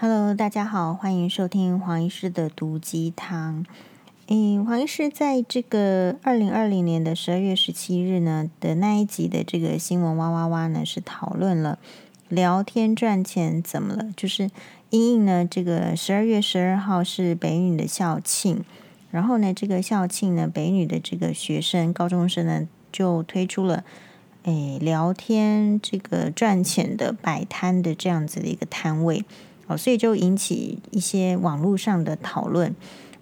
Hello，大家好，欢迎收听黄医师的毒鸡汤。嗯，黄医师在这个二零二零年的十二月十七日呢的那一集的这个新闻哇哇哇呢，是讨论了聊天赚钱怎么了？就是因应呢这个十二月十二号是北女的校庆，然后呢这个校庆呢北女的这个学生高中生呢就推出了诶聊天这个赚钱的摆摊的这样子的一个摊位。哦，所以就引起一些网络上的讨论。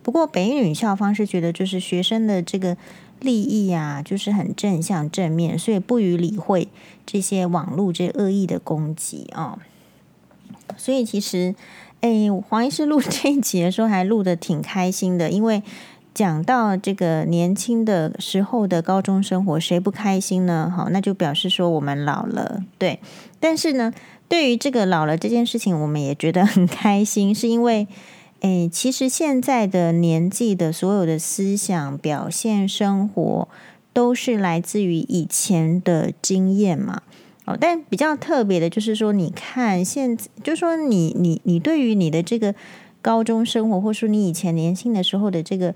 不过北女校方是觉得，就是学生的这个利益啊，就是很正向正面，所以不予理会这些网络这恶意的攻击啊。所以其实，哎，黄医师录 这一集的时候还录得挺开心的，因为讲到这个年轻的时候的高中生活，谁不开心呢？好，那就表示说我们老了，对。但是呢。对于这个老了这件事情，我们也觉得很开心，是因为，诶，其实现在的年纪的所有的思想、表现、生活，都是来自于以前的经验嘛。哦，但比较特别的就是说，你看现在，就说你你你对于你的这个高中生活，或者说你以前年轻的时候的这个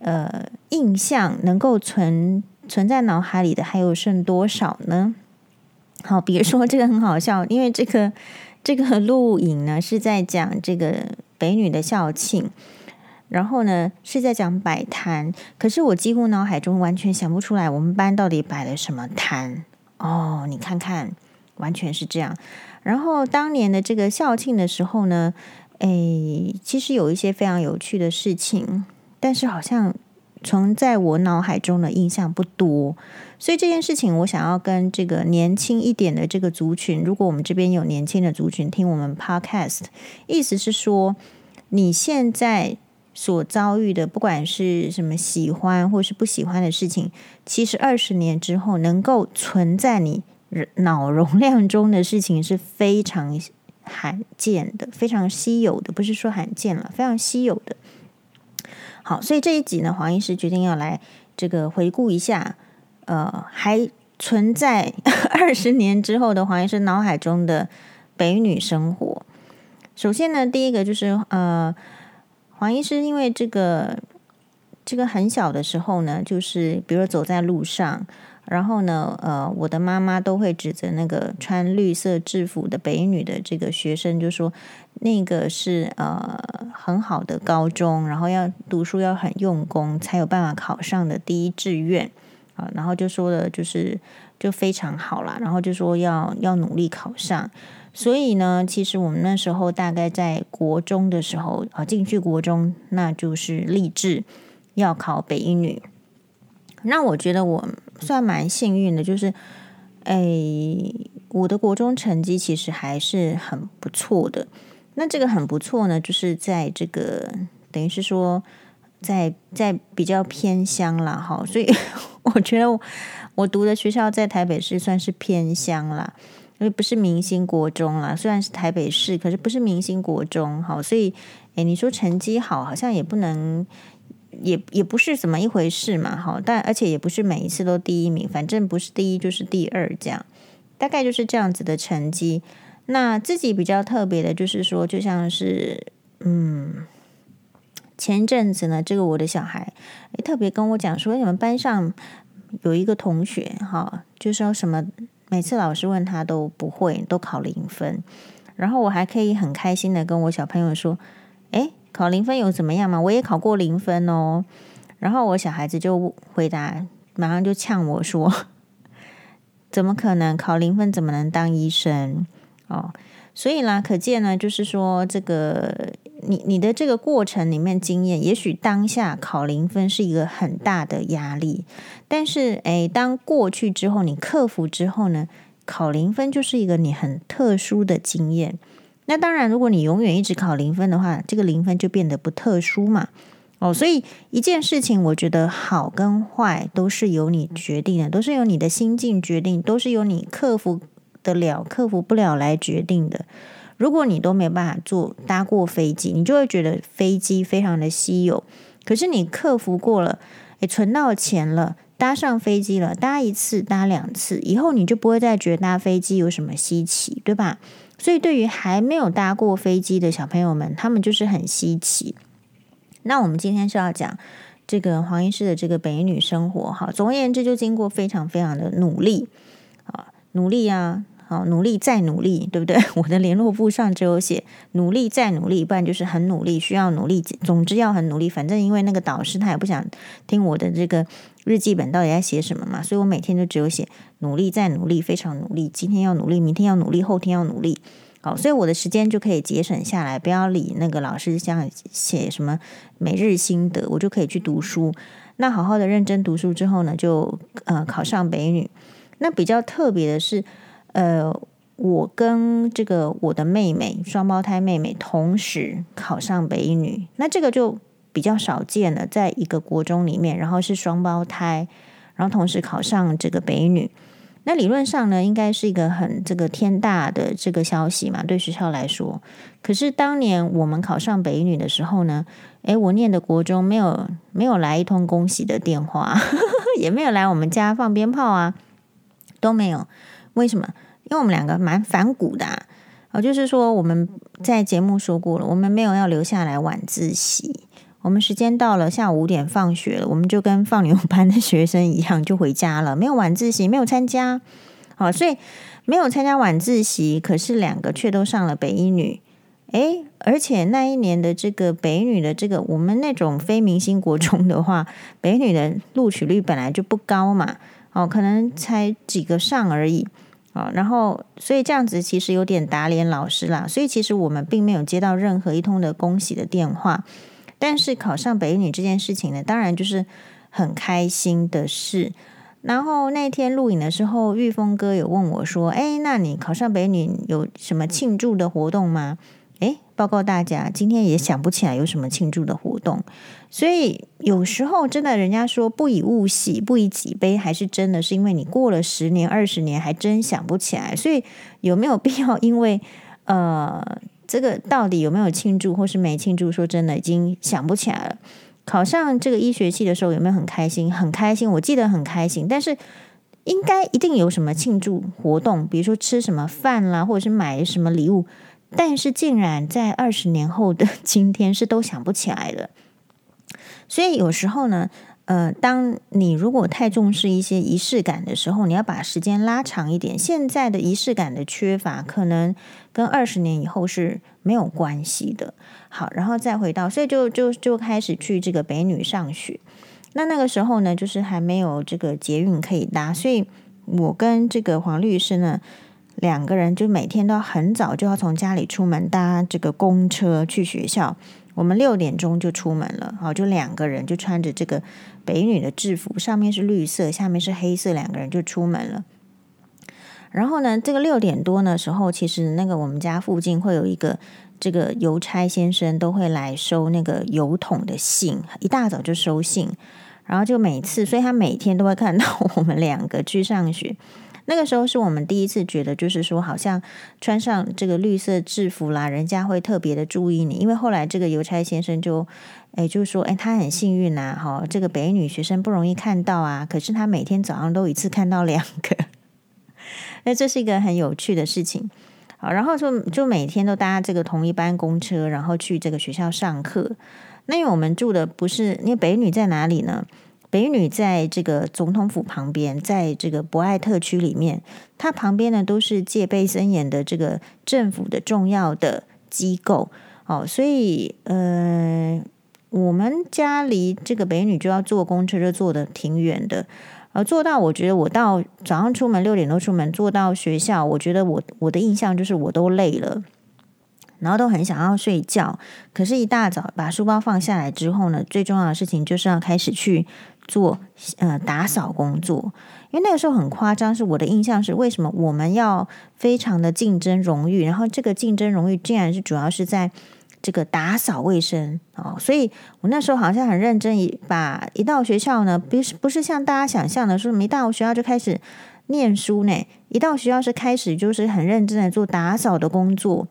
呃印象，能够存存在脑海里的，还有剩多少呢？好，比如说这个很好笑，因为这个这个录影呢是在讲这个北女的校庆，然后呢是在讲摆摊，可是我几乎脑海中完全想不出来我们班到底摆了什么摊哦，你看看，完全是这样。然后当年的这个校庆的时候呢，哎，其实有一些非常有趣的事情，但是好像。存在我脑海中的印象不多，所以这件事情我想要跟这个年轻一点的这个族群，如果我们这边有年轻的族群听我们 podcast，意思是说，你现在所遭遇的，不管是什么喜欢或是不喜欢的事情，其实二十年之后能够存在你脑容量中的事情是非常罕见的，非常稀有的，不是说罕见了，非常稀有的。好，所以这一集呢，黄医师决定要来这个回顾一下，呃，还存在 二十年之后的黄医师脑海中的北女生活。首先呢，第一个就是呃，黄医师因为这个这个很小的时候呢，就是比如走在路上。然后呢，呃，我的妈妈都会指责那个穿绿色制服的北一女的这个学生，就说那个是呃很好的高中，然后要读书要很用功，才有办法考上的第一志愿啊。然后就说的就是就非常好啦，然后就说要要努力考上。所以呢，其实我们那时候大概在国中的时候啊，进去国中，那就是立志要考北一女。那我觉得我算蛮幸运的，就是，哎，我的国中成绩其实还是很不错的。那这个很不错呢，就是在这个等于是说在，在比较偏乡啦，哈，所以 我觉得我，我读的学校在台北市算是偏乡啦，因为不是明星国中啦，虽然是台北市，可是不是明星国中，好，所以，哎，你说成绩好，好像也不能。也也不是怎么一回事嘛，哈，但而且也不是每一次都第一名，反正不是第一就是第二，这样大概就是这样子的成绩。那自己比较特别的，就是说，就像是嗯，前阵子呢，这个我的小孩也特别跟我讲说，你们班上有一个同学，哈，就说什么每次老师问他都不会，都考零分，然后我还可以很开心的跟我小朋友说，考零分有怎么样吗？我也考过零分哦。然后我小孩子就回答，马上就呛我说：“ 怎么可能考零分？怎么能当医生？”哦，所以啦，可见呢，就是说这个你你的这个过程里面经验，也许当下考零分是一个很大的压力，但是诶，当过去之后，你克服之后呢，考零分就是一个你很特殊的经验。那当然，如果你永远一直考零分的话，这个零分就变得不特殊嘛。哦，所以一件事情，我觉得好跟坏都是由你决定的，都是由你的心境决定，都是由你克服得了、克服不了来决定的。如果你都没办法坐搭过飞机，你就会觉得飞机非常的稀有。可是你克服过了，诶，存到钱了，搭上飞机了，搭一次、搭两次以后，你就不会再觉得搭飞机有什么稀奇，对吧？所以对于还没有搭过飞机的小朋友们，他们就是很稀奇。那我们今天是要讲这个黄医师的这个北女生活，哈，总而言之，就经过非常非常的努力啊，努力啊。好，努力再努力，对不对？我的联络簿上只有写努力再努力，不然就是很努力，需要努力。总之要很努力。反正因为那个导师他也不想听我的这个日记本到底在写什么嘛，所以我每天就只有写努力再努力，非常努力。今天要努力，明天要努力，后天要努力。好，所以我的时间就可以节省下来，不要理那个老师像写什么每日心得，我就可以去读书。那好好的认真读书之后呢，就呃考上北女。那比较特别的是。呃，我跟这个我的妹妹，双胞胎妹妹同时考上北一女，那这个就比较少见了，在一个国中里面，然后是双胞胎，然后同时考上这个北一女，那理论上呢，应该是一个很这个天大的这个消息嘛，对学校来说。可是当年我们考上北一女的时候呢，诶，我念的国中没有没有来一通恭喜的电话，也没有来我们家放鞭炮啊，都没有。为什么？因为我们两个蛮反骨的啊，哦，就是说我们在节目说过了，我们没有要留下来晚自习，我们时间到了，下午五点放学了，我们就跟放牛班的学生一样就回家了，没有晚自习，没有参加，好，所以没有参加晚自习，可是两个却都上了北一女，诶，而且那一年的这个北女的这个我们那种非明星国中的话，北女的录取率本来就不高嘛，哦，可能才几个上而已。啊，然后所以这样子其实有点打脸老师啦，所以其实我们并没有接到任何一通的恭喜的电话，但是考上北女这件事情呢，当然就是很开心的事。然后那天录影的时候，玉峰哥有问我说：“哎，那你考上北女有什么庆祝的活动吗？”哎，报告大家，今天也想不起来有什么庆祝的活动，所以有时候真的，人家说不以物喜，不以己悲，还是真的是因为你过了十年、二十年，还真想不起来。所以有没有必要？因为呃，这个到底有没有庆祝，或是没庆祝？说真的，已经想不起来了。考上这个医学系的时候，有没有很开心？很开心，我记得很开心。但是应该一定有什么庆祝活动，比如说吃什么饭啦，或者是买什么礼物。但是竟然在二十年后的 今天是都想不起来了，所以有时候呢，呃，当你如果太重视一些仪式感的时候，你要把时间拉长一点。现在的仪式感的缺乏，可能跟二十年以后是没有关系的。好，然后再回到，所以就就就开始去这个北女上学。那那个时候呢，就是还没有这个捷运可以搭，所以我跟这个黄律师呢。两个人就每天都很早就要从家里出门搭这个公车去学校。我们六点钟就出门了，好，就两个人就穿着这个北女的制服，上面是绿色，下面是黑色，两个人就出门了。然后呢，这个六点多的时候，其实那个我们家附近会有一个这个邮差先生都会来收那个邮筒的信，一大早就收信，然后就每次，所以他每天都会看到我们两个去上学。那个时候是我们第一次觉得，就是说，好像穿上这个绿色制服啦，人家会特别的注意你。因为后来这个邮差先生就，哎，就是说，哎，他很幸运呐，哈，这个北女学生不容易看到啊，可是他每天早上都一次看到两个，那这是一个很有趣的事情。好，然后就就每天都搭这个同一班公车，然后去这个学校上课。那因为我们住的不是，因为北女在哪里呢？北女在这个总统府旁边，在这个博爱特区里面，它旁边呢都是戒备森严的这个政府的重要的机构哦，所以呃，我们家离这个北女就要坐公车，就坐得挺远的，而坐到我觉得我到早上出门六点多出门，坐到学校，我觉得我我的印象就是我都累了。然后都很想要睡觉，可是，一大早把书包放下来之后呢，最重要的事情就是要开始去做呃打扫工作。因为那个时候很夸张，是我的印象是为什么我们要非常的竞争荣誉，然后这个竞争荣誉竟然是主要是在这个打扫卫生哦，所以我那时候好像很认真，一把一到学校呢，不是不是像大家想象的说，没到学校就开始念书呢，一到学校是开始就是很认真的做打扫的工作。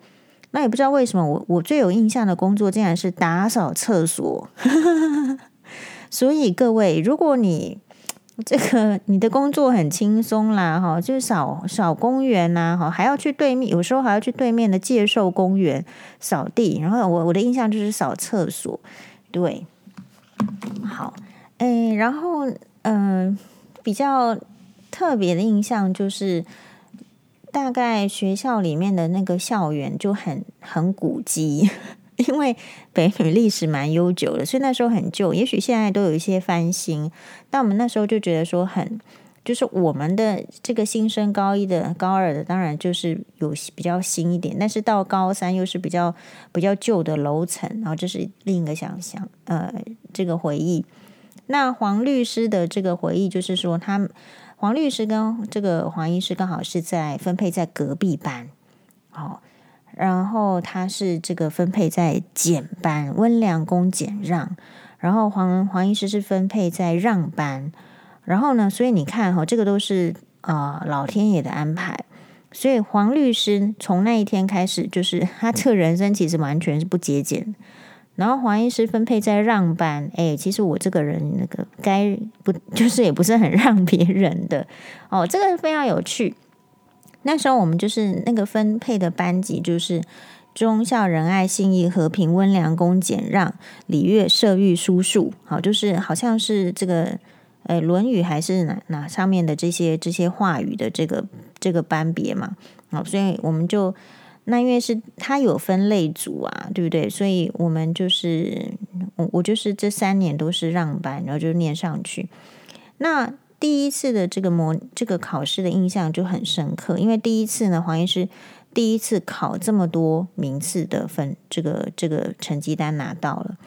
那也不知道为什么我，我我最有印象的工作竟然是打扫厕所。所以各位，如果你这个你的工作很轻松啦，哈，就是扫扫公园呐，哈，还要去对面，有时候还要去对面的介寿公园扫地。然后我我的印象就是扫厕所，对，好，哎，然后嗯、比较特别的印象就是，大概学校里面的那个校园就很很古迹。因为北女历史蛮悠久的，所以那时候很旧。也许现在都有一些翻新，但我们那时候就觉得说很，就是我们的这个新生高一的、高二的，当然就是有比较新一点，但是到高三又是比较比较旧的楼层，然后这是另一个想象，呃，这个回忆。那黄律师的这个回忆就是说，他黄律师跟这个黄医师刚好是在分配在隔壁班，哦。然后他是这个分配在减班，温良恭俭让。然后黄黄医师是分配在让班。然后呢，所以你看哈、哦，这个都是啊、老天爷的安排。所以黄律师从那一天开始，就是 他这个人生其实完全是不节俭。然后黄医师分配在让班，哎，其实我这个人那个该不 就是也不是很让别人的哦，这个非常有趣。那时候我们就是那个分配的班级，就是忠孝仁爱信义和平温良恭俭让礼乐射御书数，好，就是好像是这个呃《论语》还是哪哪上面的这些这些话语的这个这个班别嘛，好，所以我们就那因为是他有分类组啊，对不对？所以我们就是我我就是这三年都是让班，然后就念上去，那。第一次的这个模这个考试的印象就很深刻，因为第一次呢，黄医师第一次考这么多名次的分，这个这个成绩单拿到了。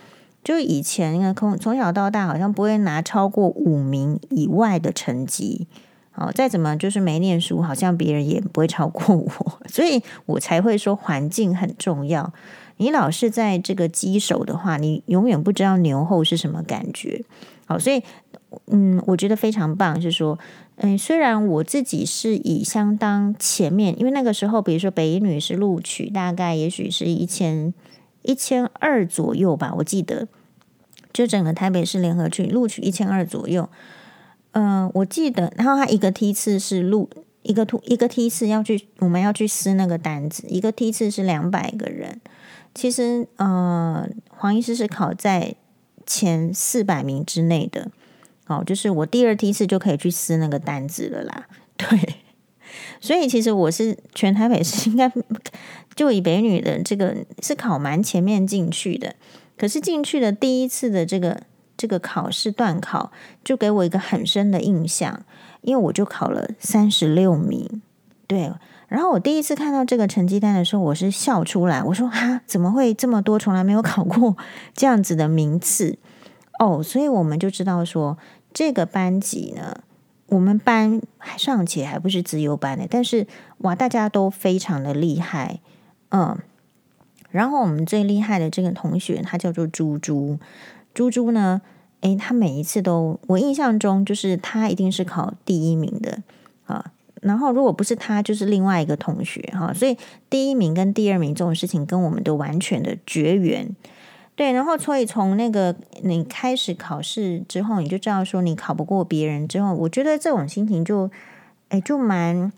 就以前呢，从从小到大好像不会拿超过五名以外的成绩。哦，再怎么就是没念书，好像别人也不会超过我，所以我才会说环境很重要。你老是在这个鸡手的话，你永远不知道牛后是什么感觉。好，所以。嗯，我觉得非常棒，是说，嗯，虽然我自己是以相当前面，因为那个时候，比如说北一女是录取，大概也许是一千一千二左右吧，我记得，就整个台北市联合区录取一千二左右。嗯、我记得，然后他一个梯次是录一个图一个梯次要去，我们要去撕那个单子，一个梯次是两百个人。其实，呃，黄医师是考在前四百名之内的。哦，就是我第二梯次就可以去撕那个单子了啦。对，所以其实我是全台北市应该就以北女的这个是考蛮前面进去的，可是进去的第一次的这个这个考试段考就给我一个很深的印象，因为我就考了三十六名。对，然后我第一次看到这个成绩单的时候，我是笑出来，我说哈，怎么会这么多？从来没有考过这样子的名次哦，所以我们就知道说。这个班级呢，我们班尚且还不是资优班的，但是哇，大家都非常的厉害，嗯。然后我们最厉害的这个同学，他叫做猪猪。猪猪呢，诶，他每一次都，我印象中就是他一定是考第一名的啊。然后如果不是他，就是另外一个同学哈。所以第一名跟第二名这种事情，跟我们都完全的绝缘。对，然后所以从那个你开始考试之后，你就知道说你考不过别人之后，我觉得这种心情就，哎，就蛮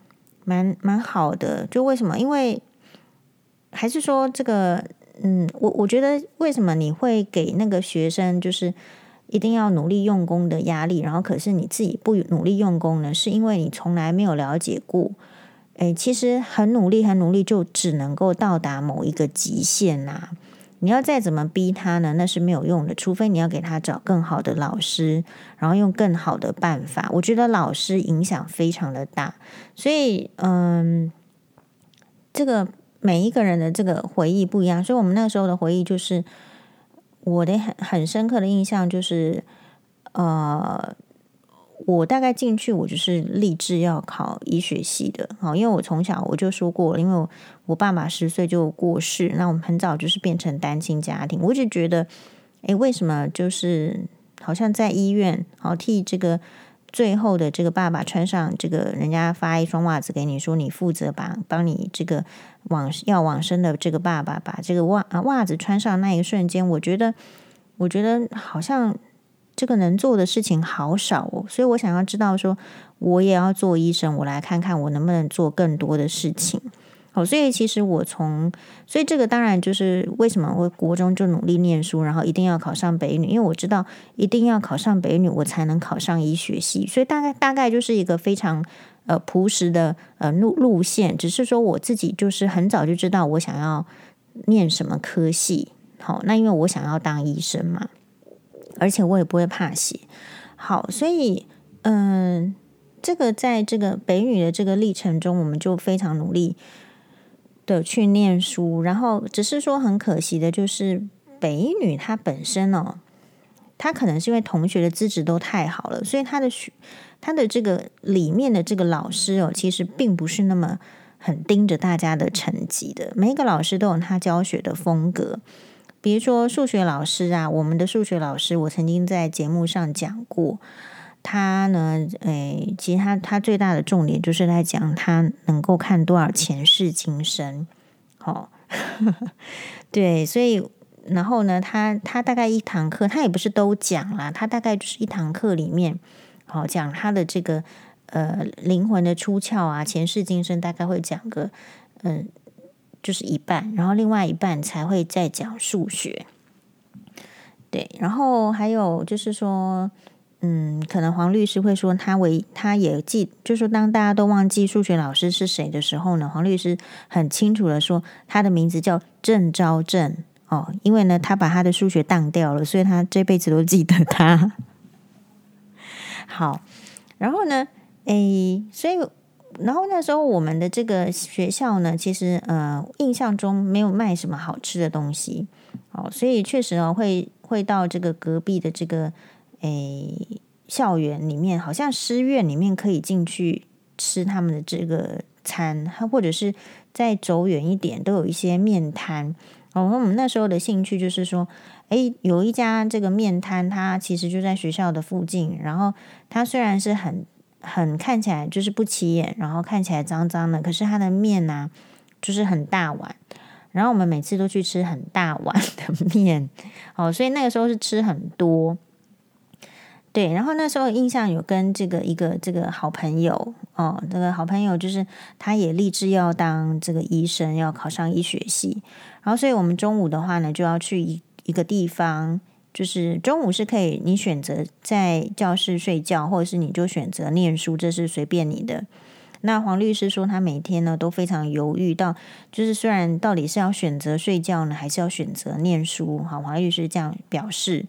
蛮蛮好的。就为什么？因为还是说这个，嗯，我我觉得为什么你会给那个学生就是一定要努力用功的压力，然后可是你自己不努力用功呢？是因为你从来没有了解过，哎，其实很努力很努力，就只能够到达某一个极限呐、你要再怎么逼他呢？那是没有用的，除非你要给他找更好的老师，然后用更好的办法。我觉得老师影响非常的大，所以嗯，这个每一个人的这个回忆不一样，所以我们那时候的回忆就是我的很很深刻的印象就是呃。我大概进去，我就是立志要考医学系的，好，因为我从小我就说过，因为我，我爸爸十岁就过世，那我们很早就是变成单亲家庭，我一直觉得，哎，为什么就是好像在医院，好替这个最后的这个爸爸穿上这个人家发一双袜子给你，说你负责把帮你这个往要往生的这个爸爸把这个袜啊袜子穿上那一瞬间，我觉得，我觉得好像。这个能做的事情好少哦，所以我想要知道说，我也要做医生，我来看看我能不能做更多的事情。好，所以其实我从，所以这个当然就是为什么我国中就努力念书，然后一定要考上北女，因为我知道一定要考上北女，我才能考上医学系。所以大概大概就是一个非常呃朴实的呃路路线，只是说我自己就是很早就知道我想要念什么科系。好，那因为我想要当医生嘛，而且我也不会怕写。好，所以嗯、这个在这个北女的这个历程中，我们就非常努力。的去念书，然后只是说很可惜的，就是北女她本身哦，她可能是因为同学的资质都太好了，所以她的学，她的这个里面的这个老师哦，其实并不是那么很盯着大家的成绩的。每一个老师都有他教学的风格，比如说数学老师啊，我们的数学老师，我曾经在节目上讲过。他呢，诶，其实他他最大的重点就是在讲他能够看多少前世今生，好，对，所以然后呢，他他大概一堂课，他也不是都讲啦，他大概就是一堂课里面，好讲他的这个呃灵魂的出窍啊，前世今生大概会讲个嗯、就是一半，然后另外一半才会再讲数学，对，然后还有就是说。嗯，可能黄律师会说他为他也记，就是说当大家都忘记数学老师是谁的时候呢，黄律师很清楚的说他的名字叫郑昭正哦，因为呢他把他的数学当掉了，所以他这辈子都记得他。好，然后呢，诶，所以然后那时候我们的这个学校呢，其实呃印象中没有卖什么好吃的东西哦，所以确实哦会会到这个隔壁的这个。诶，校园里面好像师院里面可以进去吃他们的这个餐，或者是再走远一点都有一些面摊。哦，我们那时候的兴趣就是说，诶，有一家这个面摊，它其实就在学校的附近。然后它虽然是很很看起来就是不起眼，然后看起来脏脏的，可是它的面呢，就是很大碗。然后我们每次都去吃很大碗的面，哦，所以那个时候是吃很多。对，然后那时候印象有跟这个一个这个好朋友哦，这个好朋友就是他也立志要当这个医生，要考上医学系。然后，所以我们中午的话呢，就要去一一个地方，就是中午是可以你选择在教室睡觉，或者是你就选择念书，这是随便你的。那黄律师说，他每天呢都非常犹豫，到就是虽然到底是要选择睡觉呢，还是要选择念书？好，黄律师这样表示。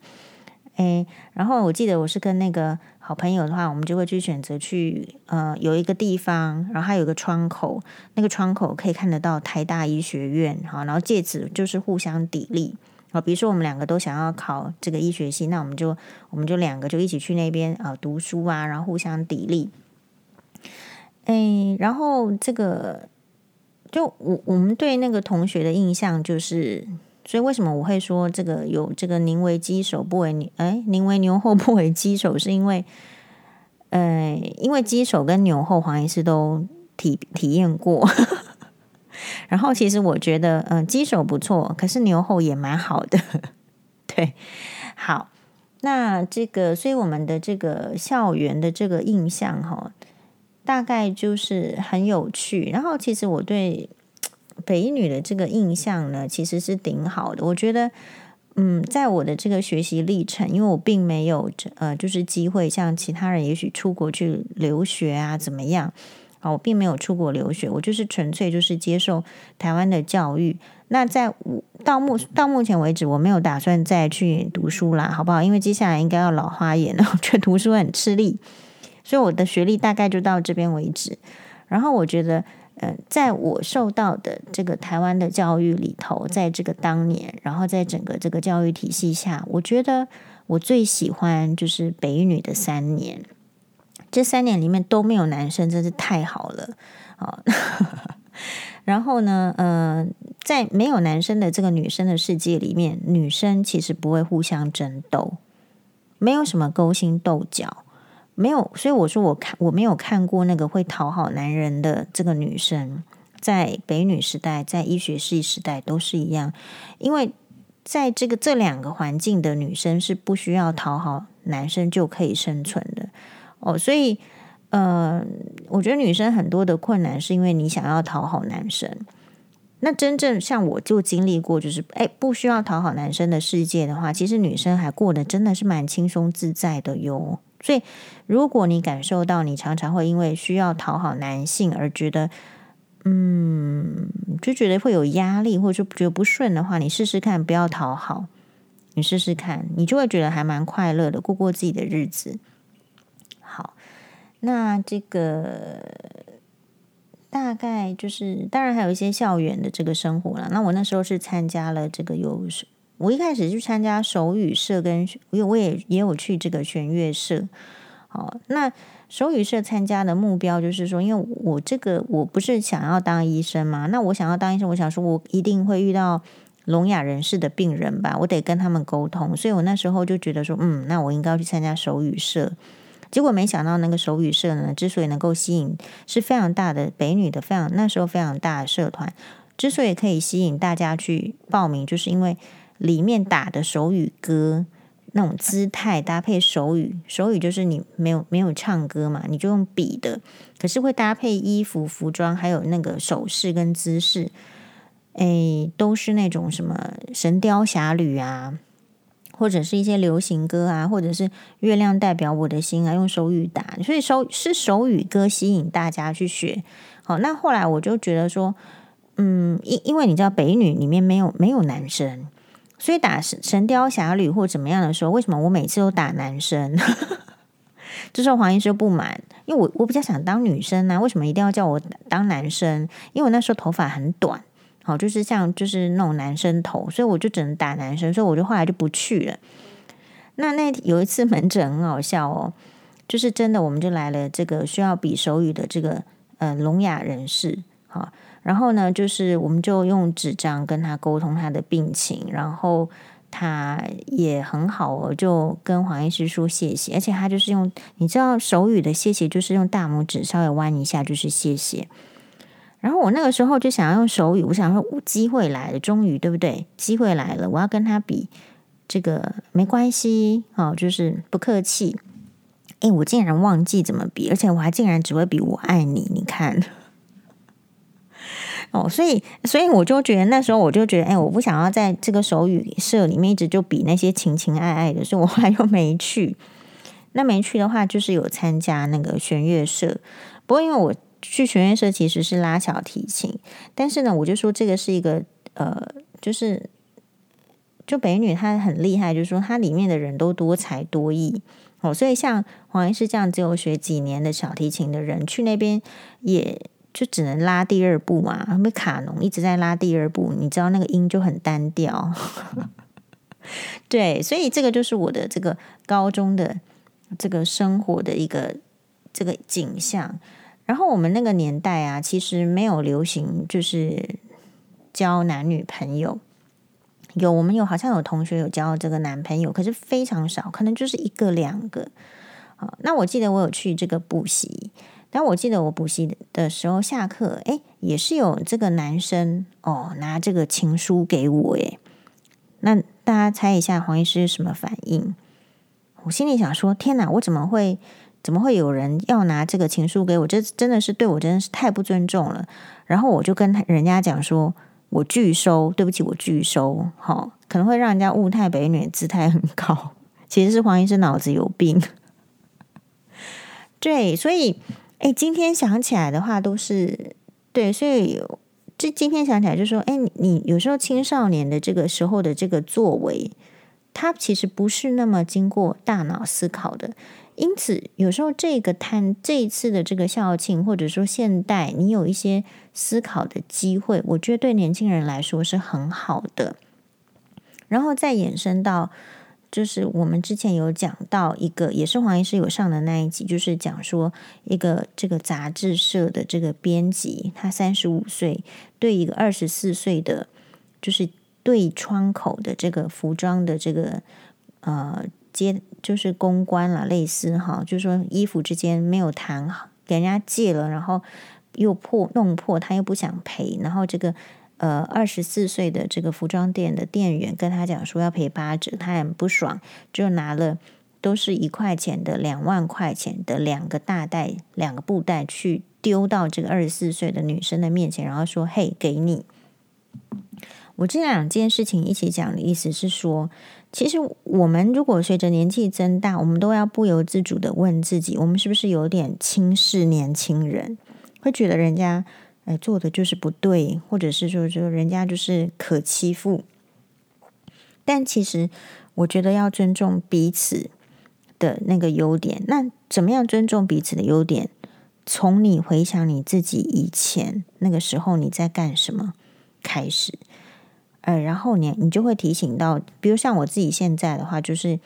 诶，然后我记得我是跟那个好朋友的话，我们就会去选择去呃有一个地方，然后还有个窗口，那个窗口可以看得到台大医学院，好，然后借此就是互相砥砺啊。比如说我们两个都想要考这个医学系，那我们就我们就两个就一起去那边啊读书啊，然后互相砥砺。诶，然后这个就我我们对那个同学的印象就是。所以为什么我会说这个有这个宁为鸡首不为牛？哎，宁为牛后不为鸡首，是因为，呃，因为鸡首跟牛后黄医师都体体验过。然后其实我觉得，嗯、鸡首不错，可是牛后也蛮好的。对，好，那这个，所以我们的这个校园的这个印象哈，大概就是很有趣。然后其实我对。北女的这个印象呢，其实是挺好的。我觉得，嗯，在我的这个学习历程，因为我并没有呃，就是机会像其他人，也许出国去留学啊，怎么样啊？我并没有出国留学，我就是纯粹就是接受台湾的教育。那在我到目到目前为止，我没有打算再去读书啦，好不好？因为接下来应该要老花眼了，我觉得读书很吃力，所以我的学历大概就到这边为止。然后我觉得。呃，在我受到的这个台湾的教育里头，在这个当年，然后在整个这个教育体系下，我觉得我最喜欢就是北女的三年。这三年里面都没有男生，真是太好了啊！然后呢，呃，在没有男生的这个女生的世界里面，女生其实不会互相争斗，没有什么勾心斗角。没有，所以我说我看我没有看过那个会讨好男人的这个女生，在北女时代，在医学系时代都是一样，因为在这个这两个环境的女生是不需要讨好男生就可以生存的哦，所以呃，我觉得女生很多的困难是因为你想要讨好男生。那真正像我就经历过，就是哎，不需要讨好男生的世界的话，其实女生还过得真的是蛮轻松自在的哟。所以，如果你感受到你常常会因为需要讨好男性而觉得，嗯，就觉得会有压力，或者说觉得不顺的话，你试试看不要讨好，你试试看，你就会觉得还蛮快乐的，过过自己的日子。好，那这个。大概就是，当然还有一些校园的这个生活了。那我那时候是参加了这个有，我一开始去参加手语社，跟因为我也也有去这个弦乐社。好，那手语社参加的目标就是说，因为我这个我不是想要当医生嘛，那我想要当医生，我想说我一定会遇到聋哑人士的病人吧，我得跟他们沟通，所以我那时候就觉得说，嗯，那我应该要去参加手语社。结果没想到，那个手语社呢，之所以能够吸引，是非常大的北女的非常那时候非常大的社团，之所以可以吸引大家去报名，就是因为里面打的手语歌那种姿态搭配手语，手语就是你没有没有唱歌嘛，你就用比的，可是会搭配衣服服装，还有那个手势跟姿势，诶，都是那种什么神雕侠侣啊。或者是一些流行歌啊，或者是月亮代表我的心啊，用手语打，所以手是手语歌吸引大家去学。好，那后来我就觉得说，嗯，因因为你知道北女里面没有没有男生，所以打神神雕侠侣或怎么样的时候，为什么我每次都打男生？这时候黄医师不满，因为我我比较想当女生啊，为什么一定要叫我当男生？因为我那时候头发很短。好，就是像就是那种男生头，所以我就只能打男生，所以我就后来就不去了。那那有一次门诊很好笑哦，就是真的，我们就来了这个需要比手语的这个呃聋哑人士，好，然后呢，就是我们就用纸张跟他沟通他的病情，然后他也很好哦，就跟黄医师说谢谢，而且他就是用你知道手语的谢谢，就是用大拇指稍微弯一下就是谢谢。然后我那个时候就想要用手语，我想说，机会来了，终于对不对？机会来了，我要跟他比，这个没关系，哦，就是不客气。诶，我竟然忘记怎么比，而且我还竟然只会比我爱你，你看，哦，所以，所以我就觉得那时候我就觉得，诶，我不想要在这个手语社里面一直就比那些情情爱爱的，所以我后来又没去。那没去的话，就是有参加那个弦乐社，不过因为我。去弦乐社其实是拉小提琴，但是呢，我就说这个是一个呃，就是就北女她很厉害，就是说她里面的人都多才多艺哦，所以像黄医师这样只有学几年的小提琴的人，去那边也就只能拉第二步嘛，因为卡农一直在拉第二步，你知道那个音就很单调，对，所以这个就是我的这个高中的这个生活的一个这个景象。然后我们那个年代啊，其实没有流行就是交男女朋友。有我们有好像有同学有交这个男朋友，可是非常少，可能就是一个两个。啊，那我记得我有去这个补习，但我记得我补习的时候下课，哎，也是有这个男生哦拿这个情书给我，哎，那大家猜一下黄医师什么反应？我心里想说，天哪，我怎么会？怎么会有人要拿这个情书给我？这真的是对我真的是太不尊重了。然后我就跟人家讲说，我拒收，对不起，我拒收。好，可能会让人家误太北女姿态很高，其实是黄医师脑子有病。对，所以，哎，今天想起来的话，都是对，所以这今天想起来就说，哎，你有时候青少年的这个时候的这个作为，他其实不是那么经过大脑思考的。因此，有时候这个摊这一次的这个校庆，或者说现代，你有一些思考的机会，我觉得对年轻人来说是很好的。然后再延伸到，就是我们之前有讲到一个，也是黄医师有上的那一集，就是讲说一个这个杂志社的这个编辑，他三十五岁，对一个二十四岁的，就是对窗口的这个服装的这个呃。接就是公关了，类似哈，就是说衣服之间没有谈好，给人家借了，然后又破弄破，他又不想赔，然后这个呃二十四岁的这个服装店的店员跟他讲说要赔八折，他很不爽，就拿了都是一块钱的两万块钱的两个大袋两个布袋去丢到这个二十四岁的女生的面前，然后说：“嘿，给你。”我这两件事情一起讲的意思是说，其实我们如果随着年纪增大，我们都要不由自主的问自己：我们是不是有点轻视年轻人？会觉得人家哎做的就是不对，或者是说说人家就是可欺负？但其实我觉得要尊重彼此的那个优点。那怎么样尊重彼此的优点？从你回想你自己以前那个时候你在干什么开始。呃，然后呢，你就会提醒到，比如像我自己现在的话，就是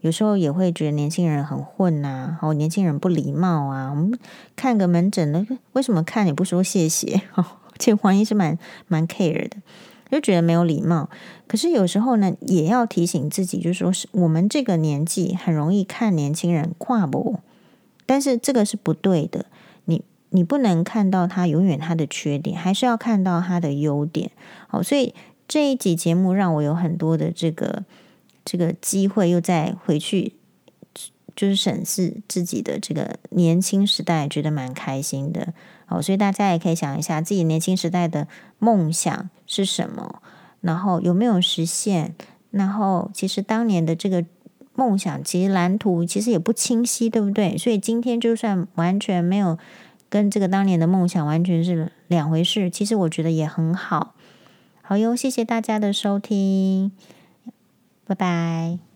有时候也会觉得年轻人很混呐、啊，哦，年轻人不礼貌啊。我们看个门诊的，为什么看也不说谢谢？哦，这黄医生蛮蛮 care 的，就觉得没有礼貌。可是有时候呢，也要提醒自己，就是说是我们这个年纪很容易看年轻人跨步，但是这个是不对的。你你不能看到他永远他的缺点，还是要看到他的优点。好，所以。这一集节目让我有很多的这个这个机会，又再回去就是审视自己的这个年轻时代，觉得蛮开心的。好，所以大家也可以想一下自己年轻时代的梦想是什么，然后有没有实现？然后其实当年的这个梦想，其实蓝图其实也不清晰，对不对？所以今天就算完全没有跟这个当年的梦想完全是两回事，其实我觉得也很好。好哟，谢谢大家的收听，拜拜。